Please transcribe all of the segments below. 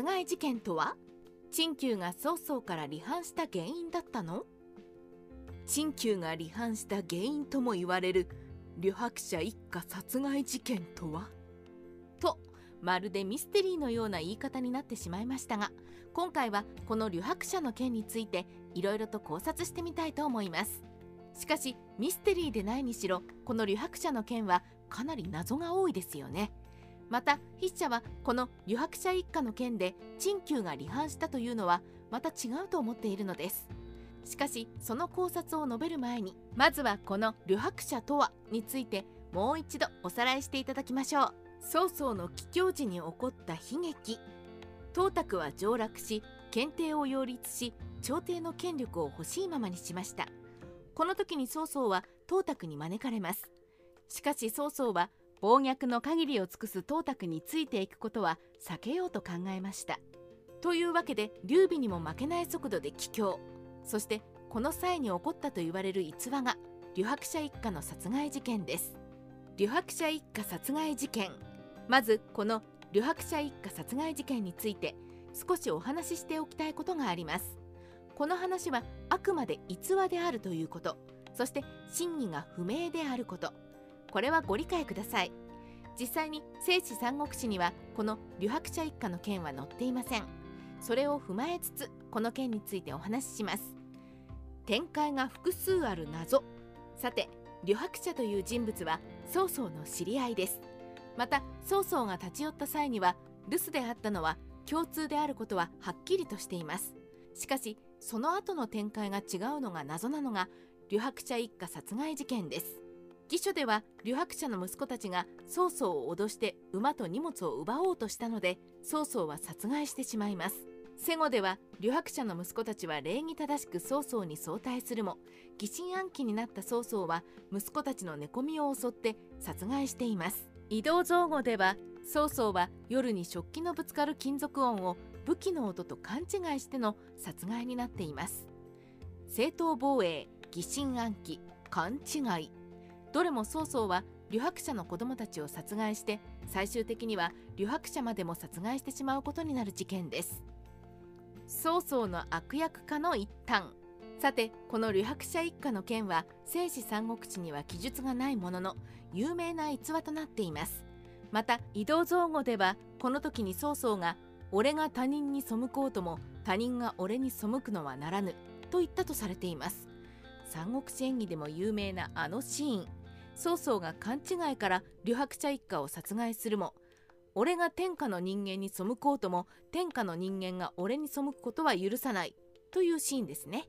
殺害事件とは？陳旧が曹操から離反した原因だったの？陳旧が離反した原因とも言われる旅白者一家殺害事件とは？とまるでミステリーのような言い方になってしまいましたが今回はこの旅白者の件についていろいろと考察してみたいと思います。しかしミステリーでないにしろこの旅白者の件はかなり謎が多いですよね。また筆者はこの旅白者一家の件で陳旧が離反したというのはまた違うと思っているのです。しかしその考察を述べる前にまずはこの旅白者とはについてもう一度おさらいしていただきましょう。曹操の帰郷時に起こった悲劇。董卓は上洛し検定を擁立し朝廷の権力を欲しいままにしました。この時に曹操は董卓に招かれます。しかし曹操は暴虐の限りを尽くす董卓についていくことは避けようと考えました。というわけで劉備にも負けない速度で帰郷そしてこの際に起こったと言われる逸話が旅白者一家の殺害事件です。旅白者一家殺害事件。まずこの旅白者一家殺害事件について少しお話ししておきたいことがあります。この話はあくまで逸話であるということ。そして真偽が不明であること。これはご理解ください。実際に聖史三国志にはこの旅白者一家の件は載っていません。それを踏まえつつこの件についてお話しします。展開が複数ある謎。さて旅白者という人物は曹操の知り合いです。また曹操が立ち寄った際には留守であったのは共通であることははっきりとしています。しかしその後の展開が違うのが謎なのが旅白者一家殺害事件です。義書では旅白者の息子たちが曹操を脅して馬と荷物を奪おうとしたので曹操は殺害してしまいます。戦後では旅白者の息子たちは礼儀正しく曹操に相対するも疑心暗鬼になった曹操は息子たちの寝込みを襲って殺害しています。移動造語では曹操は夜に食器のぶつかる金属音を武器の音と勘違いしての殺害になっています。正当防衛疑心暗鬼勘違い。どれも曹操は旅白者の子供たちを殺害して最終的には旅白者までも殺害してしまうことになる事件です。曹操の悪役化の一端。さてこの旅白者一家の件は聖史三国志には記述がないものの有名な逸話となっています。また移動造語ではこの時に曹操が俺が他人に背こうとも他人が俺に背くのはならぬと言ったとされています。三国志演義でも有名なあのシーン。曹操が勘違いから旅白者一家を殺害するも俺が天下の人間に背こうとも天下の人間が俺に背くことは許さないというシーンですね。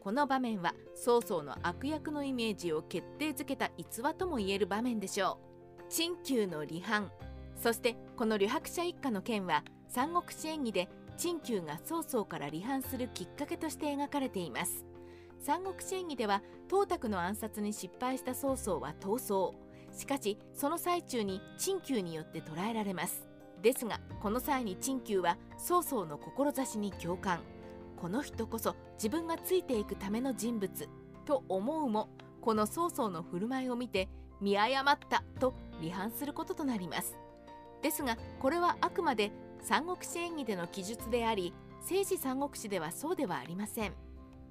この場面は曹操の悪役のイメージを決定づけた逸話ともいえる場面でしょう。陳旧の離反そしてこの旅白者一家の件は三国志演義で陳旧が曹操から離反するきっかけとして描かれています。三国志演義では董卓の暗殺に失敗した曹操は逃走。しかしその最中に陳旧によって捕らえられます。ですがこの際に陳旧は曹操の志に共感。この人こそ自分がついていくための人物。と思うもこの曹操の振る舞いを見て見誤ったと離反することとなります。ですがこれはあくまで三国志演義での記述であり聖史三国志ではそうではありません。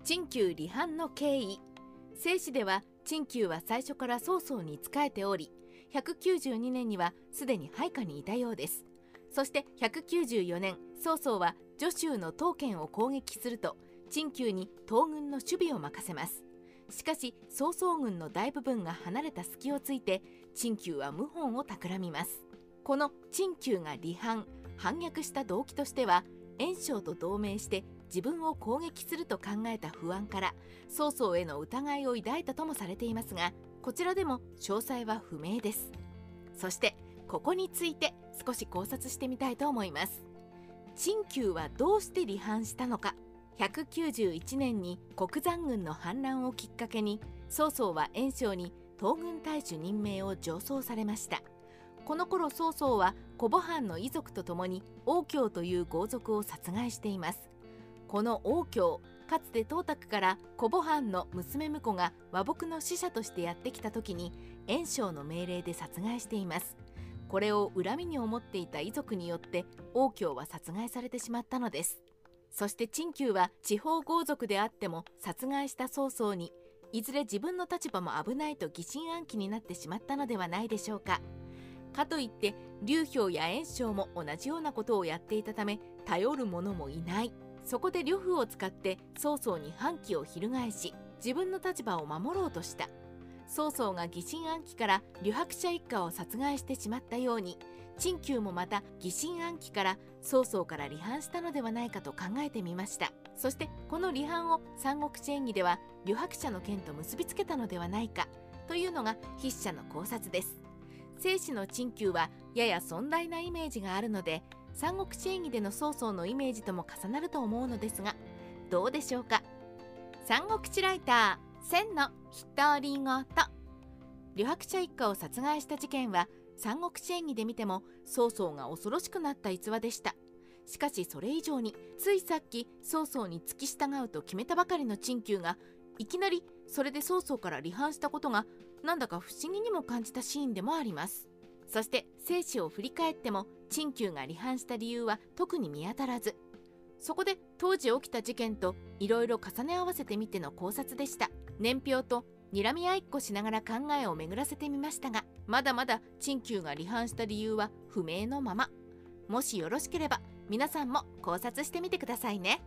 陳旧離反の経緯。正史では陳旧は最初から曹操に仕えており192年にはすでに配下にいたようです。そして194年曹操は徐州の東県を攻撃すると陳旧に東軍の守備を任せます。しかし曹操軍の大部分が離れた隙をついて陳旧は謀反を企みます。この陳旧が離反反逆した動機としては袁紹と同盟して自分を攻撃すると考えた不安から曹操への疑いを抱いたともされていますがこちらでも詳細は不明です。そしてここについて少し考察してみたいと思います。陳旧はどうして離反したのか。191年に国山軍の反乱をきっかけに曹操は袁紹に東軍大主任命を上奏されました。この頃曹操は古母藩の遺族と共に王京という豪族を殺害しています。この王京かつて董卓から古母藩の娘婿が和睦の使者としてやってきた時に袁紹の命令で殺害しています。これを恨みに思っていた遺族によって王京は殺害されてしまったのです。そして陳旧は地方豪族であっても殺害した曹操にいずれ自分の立場も危ないと疑心暗鬼になってしまったのではないでしょうか。かといって劉氷や袁紹も同じようなことをやっていたため頼る者もいない。そこで呂布を使って曹操に反旗を翻し自分の立場を守ろうとした。曹操が疑心暗鬼から呂伯者一家を殺害してしまったように陳旧もまた疑心暗鬼から曹操から離反したのではないかと考えてみました。そしてこの離反を三国志演義では呂伯者の件と結びつけたのではないかというのが筆者の考察です。生死の陳旧はやや尊大なイメージがあるので三国志演義での曹操のイメージとも重なると思うのですがどうでしょうか？三国志ライター千の独り言呂伯者一家を殺害した事件は三国志演義で見ても曹操が恐ろしくなった逸話でした。しかしそれ以上についさっき曹操に付き従うと決めたばかりの陳旧がいきなりそれで曹操から離反したことがなんだか不思議にも感じたシーンでもあります。そして生死を振り返っても陳旧が離反した理由は特に見当たらず。そこで当時起きた事件といろいろ重ね合わせてみての考察でした。年表と睨み合いっこしながら考えを巡らせてみましたがまだまだ陳旧が離反した理由は不明のまま。もしよろしければ皆さんも考察してみてくださいね。